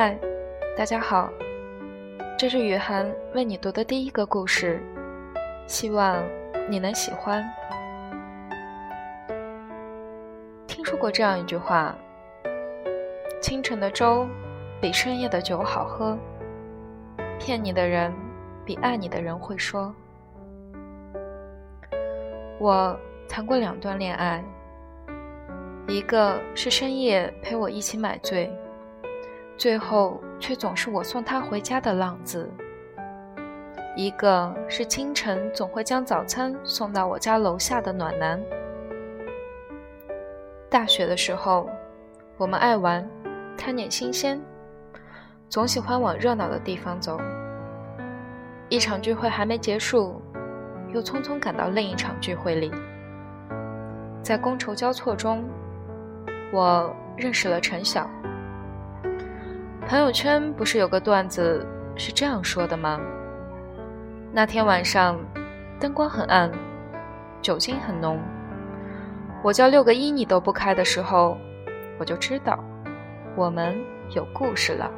嗨，大家好，这是雨涵为你读的第一个故事，希望你能喜欢。听说过这样一句话：清晨的粥比深夜的酒好喝。骗你的人比爱你的人会说。我谈过两段恋爱，一个是深夜陪我一起买醉，最后却总是我送他回家的浪子；一个是清晨总会将早餐送到我家楼下的暖男。大学的时候，我们爱玩，贪点新鲜，总喜欢往热闹的地方走。一场聚会还没结束。又匆匆赶到另一场聚会里，在觥筹交错中，我认识了陈晓。朋友圈不是有个段子是这样说的吗？那天晚上，灯光很暗，酒精很浓。我叫六个一你都不开的时候，我就知道我们有故事了。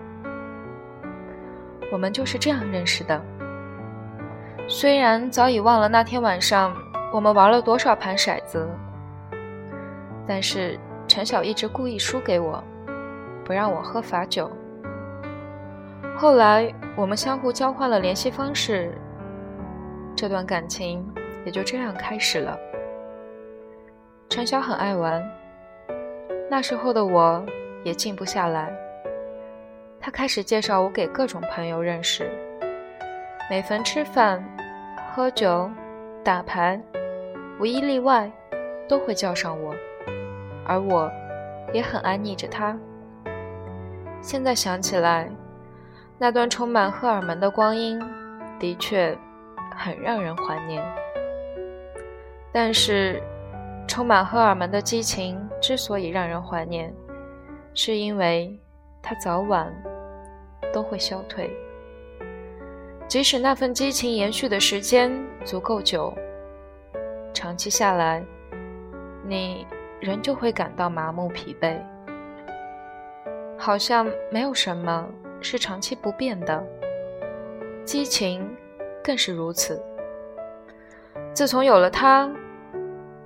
我们就是这样认识的。虽然早已忘了那天晚上我们玩了多少盘骰子，但是陈晓一直故意输给我，不让我喝罚酒。后来我们相互交换了联系方式，这段感情也就这样开始了。陈晓很爱玩，那时候的我也静不下来，他开始介绍我给各种朋友认识，每逢吃饭。喝酒、打牌，无一例外，都会叫上我，而我也很爱腻着他。现在想起来，那段充满荷尔蒙的光阴，的确很让人怀念。但是，充满荷尔蒙的激情之所以让人怀念，是因为它早晚都会消退。即使那份激情延续的时间足够久，长期下来，你仍旧会感到麻木疲惫，好像没有什么是长期不变的。激情更是如此。自从有了他，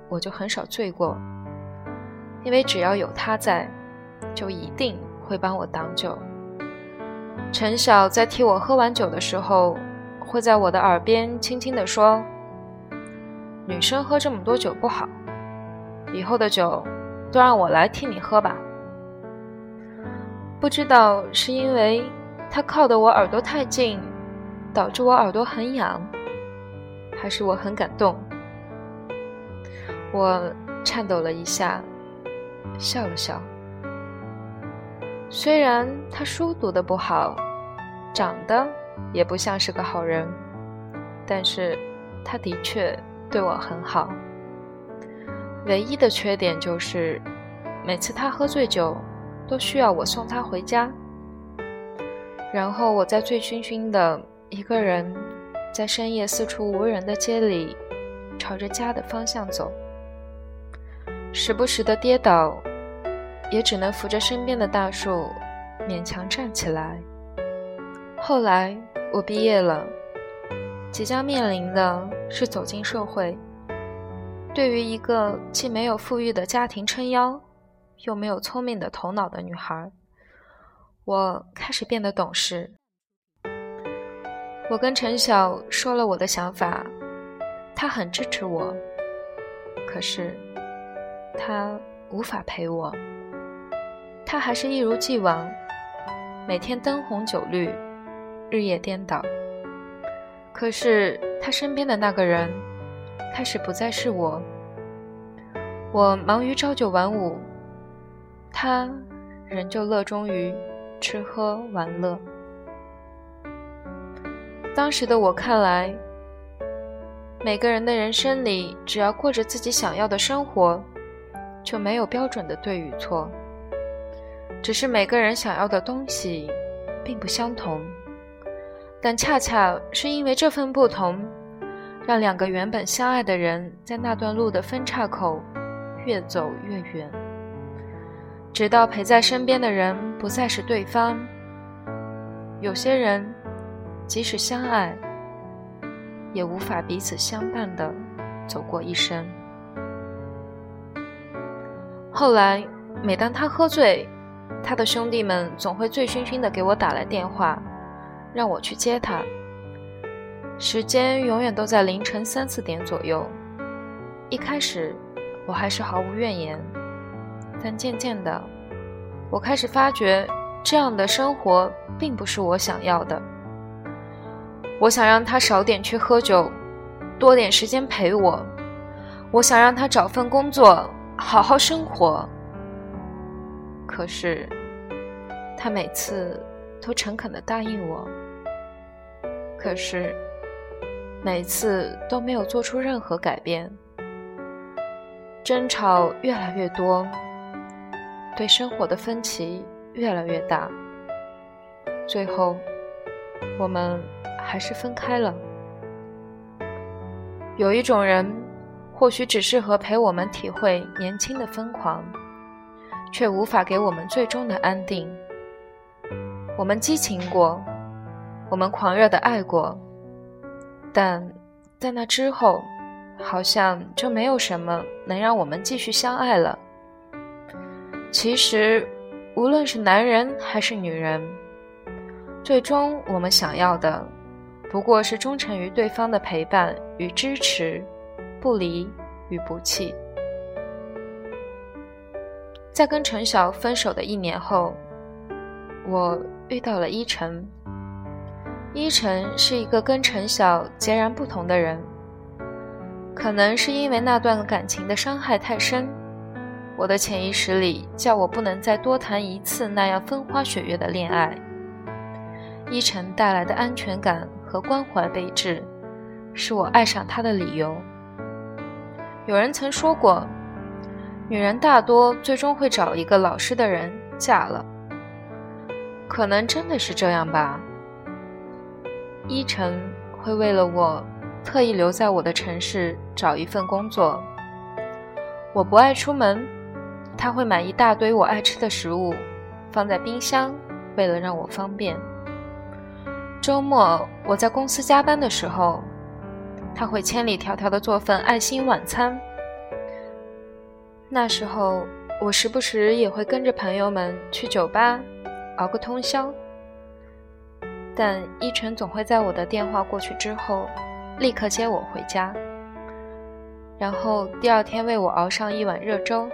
我就很少醉过，因为只要有他在，就一定会帮我挡酒。陈晓在替我喝完酒的时候，会在我的耳边轻轻地说：“女生喝这么多酒不好，以后的酒都让我来替你喝吧。”不知道是因为他靠得我耳朵太近，导致我耳朵很痒，还是我很感动，我颤抖了一下，笑了笑。虽然他书读得不好，长得也不像是个好人，但是他的确对我很好。唯一的缺点就是，每次他喝醉酒，都需要我送他回家，然后我再醉醺醺的一个人，在深夜四处无人的街里，朝着家的方向走，时不时的跌倒。也只能扶着身边的大树，勉强站起来。后来我毕业了，即将面临的是走进社会。对于一个既没有富裕的家庭撑腰，又没有聪明的头脑的女孩，我开始变得懂事。我跟陈晓说了我的想法，他很支持我，可是他无法陪我。他还是一如既往，每天灯红酒绿，日夜颠倒。可是他身边的那个人，开始不再是我。我忙于朝九晚五，他仍旧乐衷于吃喝玩乐。当时的我看来，每个人的人生里，只要过着自己想要的生活，就没有标准的对与错。只是每个人想要的东西并不相同，但恰恰是因为这份不同，让两个原本相爱的人在那段路的分岔口越走越远，直到陪在身边的人不再是对方，有些人即使相爱，也无法彼此相伴的走过一生。后来，每当他喝醉，他的兄弟们总会醉醺醺的给我打来电话，让我去接他。时间永远都在凌晨三四点左右。一开始，我还是毫无怨言，但渐渐的，我开始发觉这样的生活并不是我想要的。我想让他少点去喝酒，多点时间陪我。我想让他找份工作，好好生活。可是，他每次都诚恳的答应我。可是。每次都没有做出任何改变，争吵越来越多，对生活的分歧越来越大，最后我们还是分开了。有一种人，或许只适合陪我们体会年轻的疯狂，却无法给我们最终的安定。我们激情过，我们狂热的爱过。但在那之后，好像就没有什么能让我们继续相爱了。其实，无论是男人还是女人，最终我们想要的，不过是忠诚于对方的陪伴与支持，不离与不弃。在跟陈晓分手的一年后，我遇到了依晨。依晨是一个跟陈晓截然不同的人，可能是因为那段感情的伤害太深，我的潜意识里叫我不能再多谈一次那样风花雪月的恋爱。依晨带来的安全感和关怀备至，是我爱上他的理由。有人曾说过，女人大多最终会找一个老实的人嫁了，可能真的是这样吧。依晨会为了我特意留在我的城市找一份工作。我不爱出门，他会买一大堆我爱吃的食物放在冰箱，为了让我方便。周末我在公司加班的时候，他会千里迢迢的做份爱心晚餐。那时候我时不时也会跟着朋友们去酒吧熬个通宵。但依晨总会在我的电话过去之后，立刻接我回家，然后第二天为我熬上一碗热粥，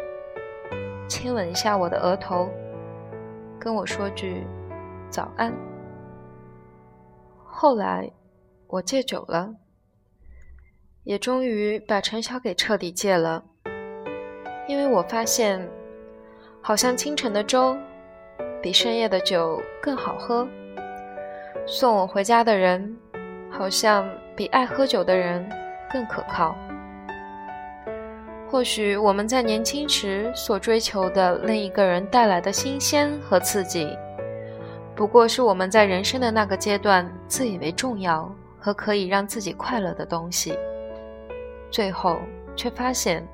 亲吻一下我的额头，跟我说句早安。后来我戒酒了，也终于把陈晓给彻底戒了，因为我发现，好像清晨的粥比深夜的酒更好喝。送我回家的人，好像比爱喝酒的人更可靠。或许我们在年轻时所追求的另一个人带来的新鲜和刺激，不过是我们在人生的那个阶段自以为重要和可以让自己快乐的东西。最后却发现，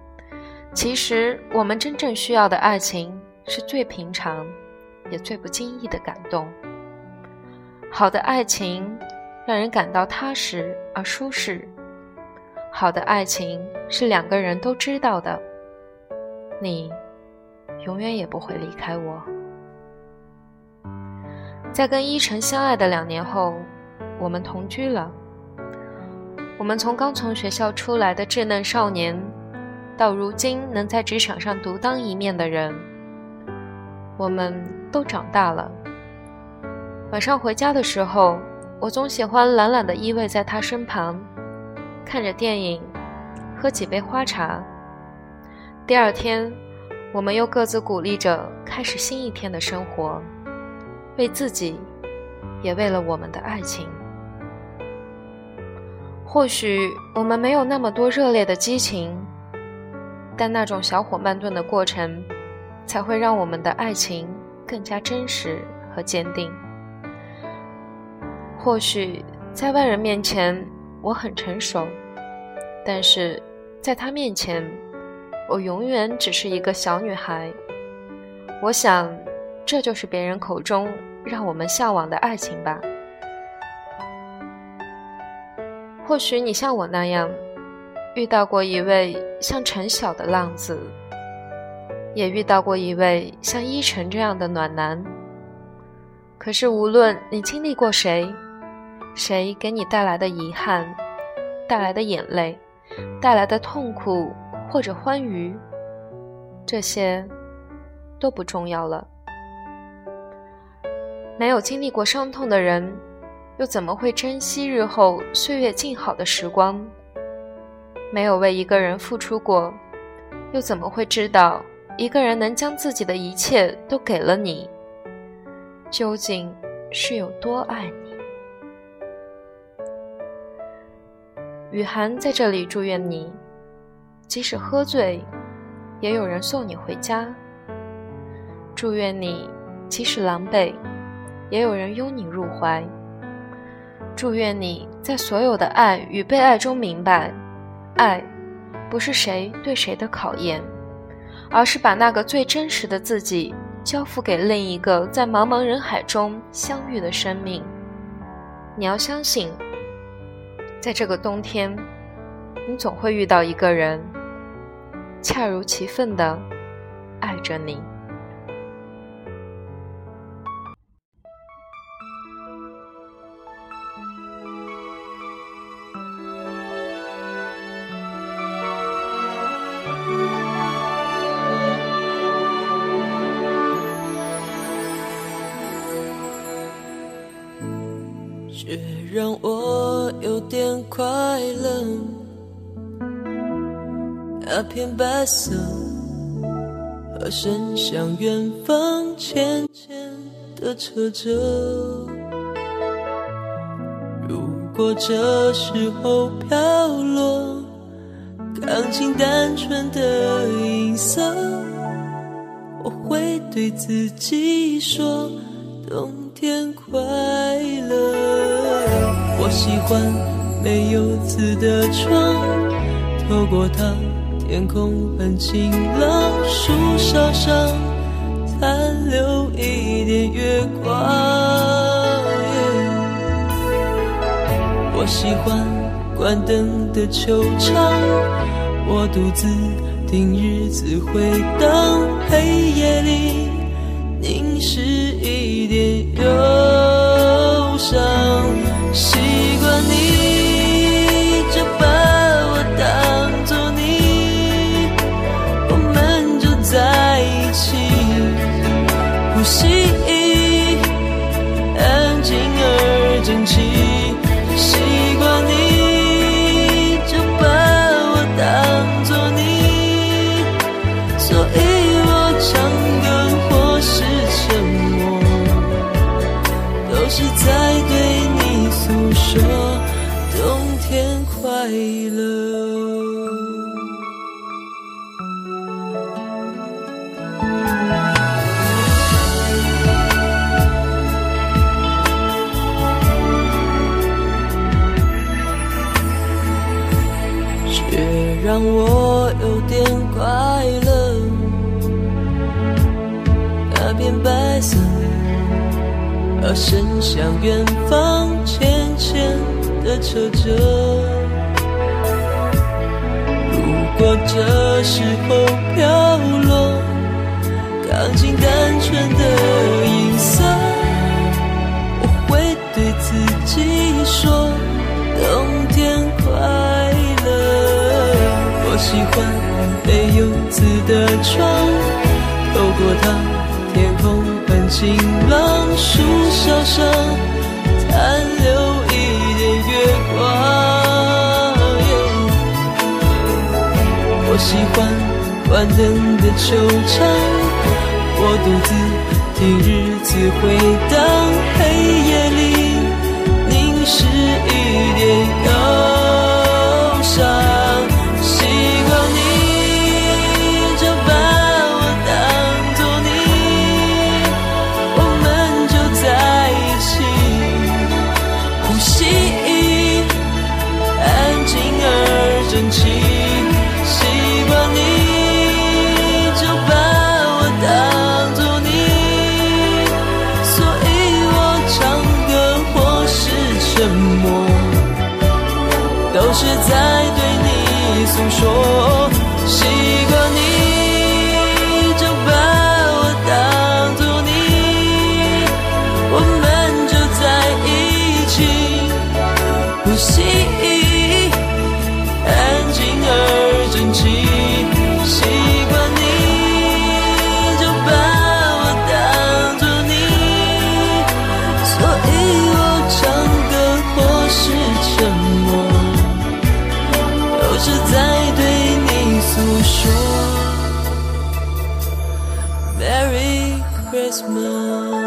其实我们真正需要的爱情是最平常，也最不经意的感动。好的爱情让人感到踏实而舒适。好的爱情是两个人都知道的，你永远也不会离开我。在跟依晨相爱的两年后，我们同居了。我们从刚从学校出来的稚嫩少年，到如今能在职场上独当一面的人，我们都长大了。晚上回家的时候，我总喜欢懒懒地依偎在他身旁，看着电影，喝几杯花茶。第二天，我们又各自鼓励着开始新一天的生活，为自己，也为了我们的爱情。或许我们没有那么多热烈的激情，但那种小火慢炖的过程，才会让我们的爱情更加真实和坚定。或许在外人面前我很成熟，但是在他面前，我永远只是一个小女孩。我想，这就是别人口中让我们向往的爱情吧。或许你像我那样，遇到过一位像陈晓的浪子，也遇到过一位像依晨这样的暖男。可是无论你经历过谁，谁给你带来的遗憾，带来的眼泪，带来的痛苦或者欢愉，这些都不重要了。没有经历过伤痛的人。又怎么会珍惜日后岁月静好的时光？没有为一个人付出过，又怎么会知道一个人能将自己的一切都给了你，究竟是有多爱你？雨涵在这里祝愿你，即使喝醉，也有人送你回家；祝愿你，即使狼狈，也有人拥你入怀。祝愿你在所有的爱与被爱中明白，爱不是谁对谁的考验，而是把那个最真实的自己交付给另一个在茫茫人海中相遇的生命。你要相信，在这个冬天，你总会遇到一个人，恰如其分的爱着你。那片白色，和伸向远方浅浅的车辙。如果这时候飘落，钢琴单纯的音色，我会对自己说。冬天快乐，我喜欢没有字的窗，透过它，天空很晴朗，树梢上残留一点月光。我喜欢关灯的球场，我独自听日子回荡，黑夜里。凝视一点忧伤，习惯你就把让我有点快乐。那片白色，而伸向远方浅浅的车辙。如果这时候飘落，钢琴单纯的音色，我会对自己说：喜欢没有字的窗，透过它。天空很晴朗，树梢上残留一点月光。我喜欢关灯的球场，我独自听日子回荡，黑夜我是在对你诉说。是在对你诉说 merry christmas